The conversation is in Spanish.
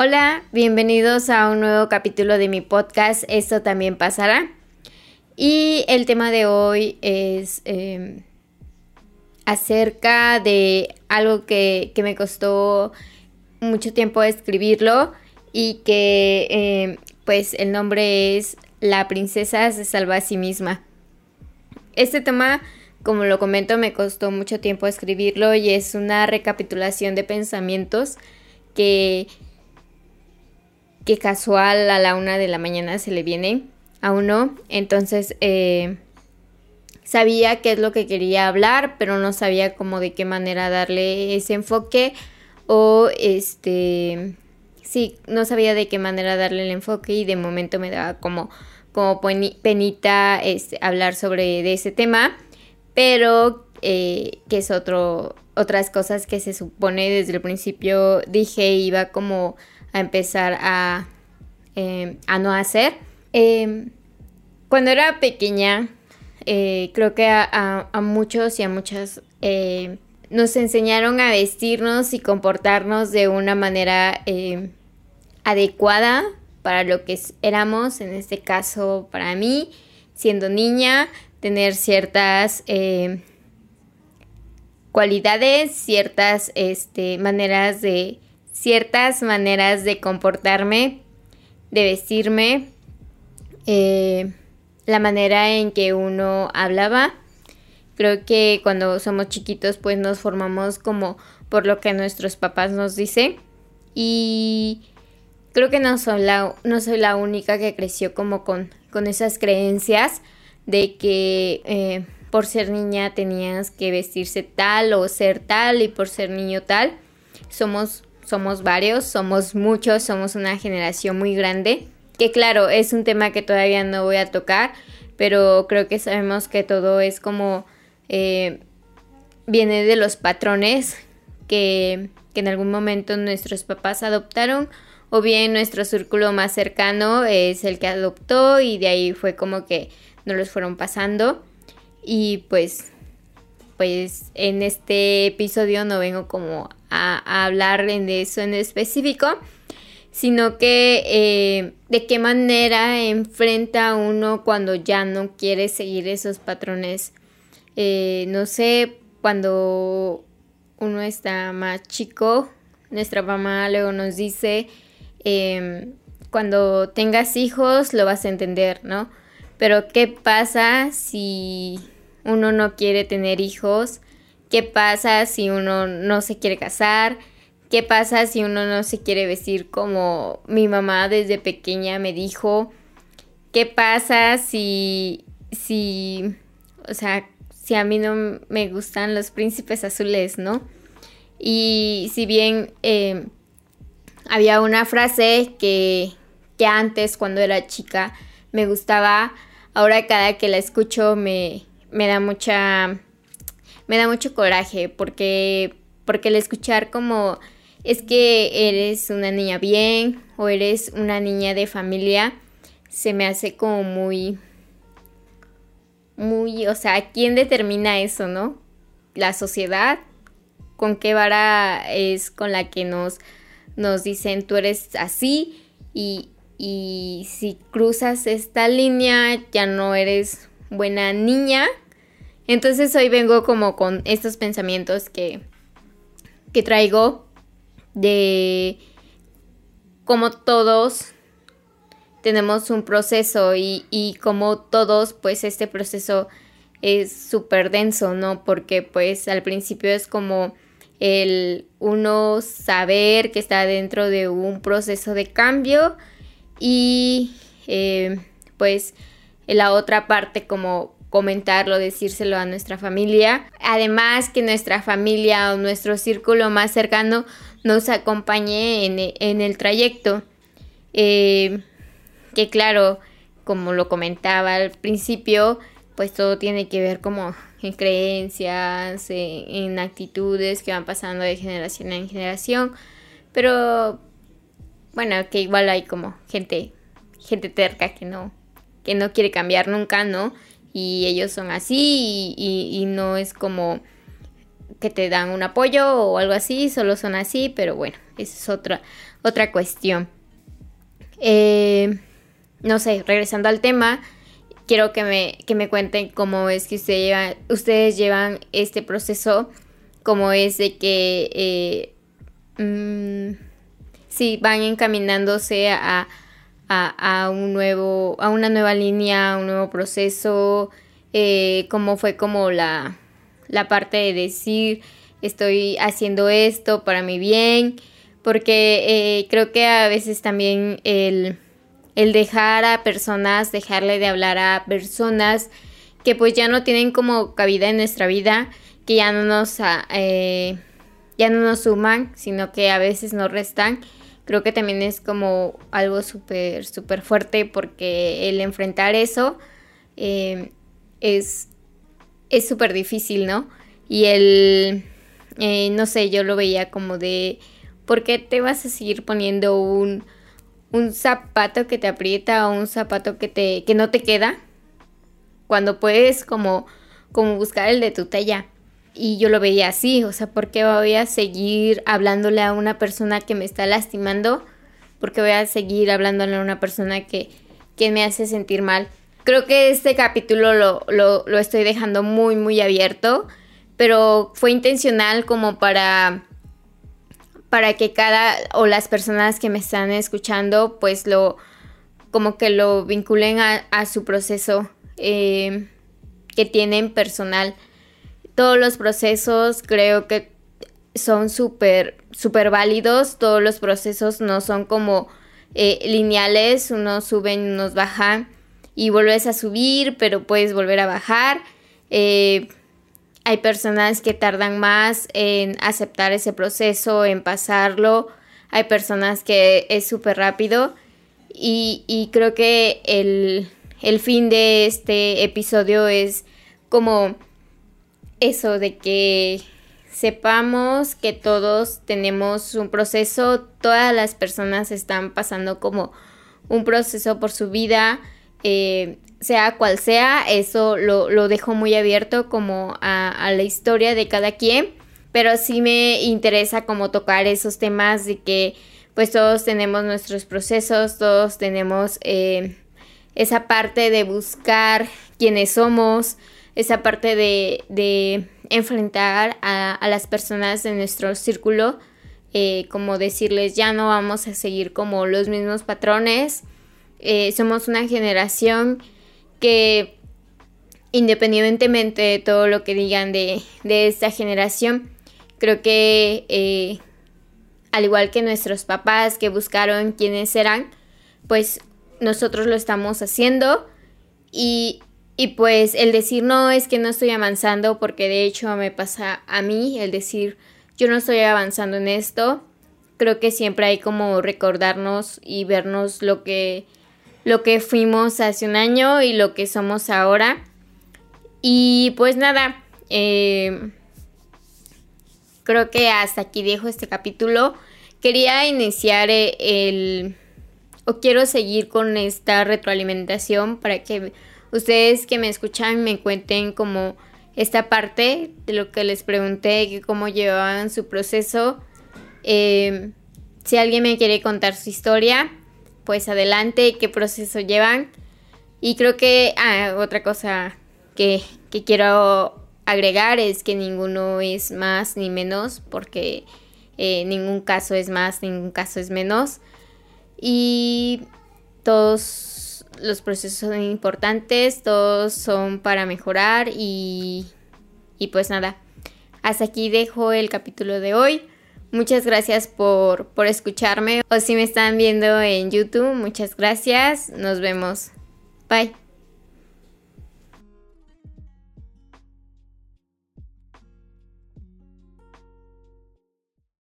Hola, bienvenidos a un nuevo capítulo de mi podcast Esto también pasará. Y el tema de hoy es em, acerca de algo que, me costó mucho tiempo escribirlo y que em, pues el nombre es La princesa se salva a sí misma. Este tema, como lo comento, me costó mucho tiempo escribirlo y es una recapitulación de pensamientos que que casual a la una de la mañana se le viene a uno. Entonces eh, sabía qué es lo que quería hablar, pero no sabía cómo de qué manera darle ese enfoque o este sí, no sabía de qué manera darle el enfoque y de momento me daba como, como penita este, hablar sobre de ese tema, pero eh, que es otro, otras cosas que se supone desde el principio dije iba como a empezar a, em, a no hacer. Em, cuando era pequeña, eh, creo que a, muchos y a muchas eh, nos enseñaron a vestirnos y comportarnos de una manera em, adecuada para lo que éramos, en este caso para mí, siendo niña, tener ciertas cualidades, ciertas este, maneras de, ciertas maneras de comportarme, de vestirme, eh, la manera en que uno hablaba. Creo que cuando somos chiquitos pues nos formamos como por lo que nuestros papás nos dicen. Y creo que no soy la, no soy la única que creció como con, con esas creencias de que eh, por ser niña tenías que vestirse tal o ser tal y por ser niño tal. Somos somos varios, somos muchos, somos una generación muy grande, que claro, es un tema que todavía no voy a tocar, pero creo que sabemos que todo es como eh, viene de los patrones que, que, en algún momento nuestros papás adoptaron o bien nuestro círculo más cercano es el que adoptó y de ahí fue como que nos los fueron pasando. Y pues pues en este episodio no vengo como a, hablar de eso en específico, sino que eh, de qué manera enfrenta uno cuando ya no quiere seguir esos patrones. Eh, no sé, cuando uno está más chico, nuestra mamá luego nos dice, em, cuando tengas hijos lo vas a entender, ¿no? Pero ¿qué pasa si uno no quiere tener hijos? ¿Qué pasa si uno no se quiere casar? ¿Qué pasa si uno no se quiere vestir como mi mamá desde pequeña me dijo? ¿Qué pasa si, si, o sea, si a mí no me gustan los príncipes azules, ¿no? Y si bien eh, había una frase que, que antes, cuando era chica, me gustaba, ahora cada que la escucho me, me da mucha me da mucho coraje porque, porque el escuchar como es que eres una niña bien o eres una niña de familia, se me hace como muy, muy, o sea, ¿quién determina eso, no? La sociedad, con qué vara es con la que nos, nos dicen tú eres así y, y si cruzas esta línea ya no eres buena niña entonces hoy vengo como con estos pensamientos que, que traigo de cómo todos tenemos un proceso y, y como todos pues este proceso es súper denso, ¿no? Porque pues al principio es como el uno saber que está dentro de un proceso de cambio y eh, pues la otra parte como comentarlo, decírselo a nuestra familia. Además que nuestra familia o nuestro círculo más cercano nos acompañe en, el trayecto. Eh, que claro, como lo comentaba al principio, pues todo tiene que ver como en creencias, en, actitudes que van pasando de generación en generación. Pero bueno, que igual hay como gente, gente terca que no, que no quiere cambiar nunca, ¿no? Y ellos son así y, no es como que te dan un apoyo o algo así, solo son así, pero bueno, esa es otra, otra cuestión. Eh, no sé, regresando al tema, quiero que me, que me cuenten cómo es que ustedes llevan este proceso, cómo es de que eh, mm, sí, van encaminándose a, un nuevo, a una nueva línea, a un nuevo proceso, eh, cómo fue como la, la parte de decir estoy haciendo esto para mi bien, porque eh, creo que a veces también el el dejar a personas, dejarle de hablar a personas que pues ya no tienen como cabida en nuestra vida, que ya no nos, eh, ya no nos suman, sino que a veces nos restan. Creo que también es como algo súper, súper fuerte porque el enfrentar eso eh, es súper difícil, ¿no? Y el, eh, no sé, yo lo veía como de, ¿por qué te vas a seguir poniendo un un zapato que te aprieta o un zapato que te que no te queda cuando puedes como como buscar el de tu talla y yo lo veía así, o sea, ¿por qué voy a seguir hablándole a una persona que me está lastimando? ¿Por qué voy a seguir hablándole a una persona que, que me hace sentir mal? Creo que este capítulo lo, lo, lo estoy dejando muy, muy abierto, pero fue intencional como para para que cada o las personas que me están escuchando pues lo como que lo vinculen a, su proceso eh, que tienen personal. Todos los procesos creo que son súper, súper válidos. Todos los procesos no son como eh, lineales. Unos suben, unos bajan y vuelves a subir, pero puedes volver a bajar. Eh, hay personas que tardan más en aceptar ese proceso, en pasarlo. Hay personas que es súper rápido. Y, creo que el, fin de este episodio es como eso de que sepamos que todos tenemos un proceso, todas las personas están pasando como un proceso por su vida, eh, sea cual sea, eso lo, lo dejo muy abierto como a, la historia de cada quien, pero sí me interesa como tocar esos temas de que pues todos tenemos nuestros procesos, todos tenemos eh, esa parte de buscar quiénes somos, esa parte de, enfrentar a, las personas de nuestro círculo, eh, como decirles ya no vamos a seguir como los mismos patrones, eh, somos una generación que independientemente de todo lo que digan de, esta generación, creo que eh, al igual que nuestros papás que buscaron quiénes eran, pues nosotros lo estamos haciendo y, y pues el decir no es que no estoy avanzando porque de hecho me pasa a mí el decir yo no estoy avanzando en esto, creo que siempre hay como recordarnos y vernos lo que lo que fuimos hace un año y lo que somos ahora. Y pues nada, eh, creo que hasta aquí dejo este capítulo. Quería iniciar eh, el... o quiero seguir con esta retroalimentación para que ustedes que me escuchan me cuenten como esta parte de lo que les pregunté, que cómo llevaban su proceso. Eh, si alguien me quiere contar su historia, pues adelante, qué proceso llevan. Y creo que ah, otra cosa que, quiero agregar es que ninguno es más ni menos, porque eh, ningún caso es más, ningún caso es menos. Y todos los procesos son importantes, todos son para mejorar y, y pues nada, hasta aquí dejo el capítulo de hoy. Muchas gracias por, por escucharme o si me están viendo en YouTube, muchas gracias. Nos vemos. Bye.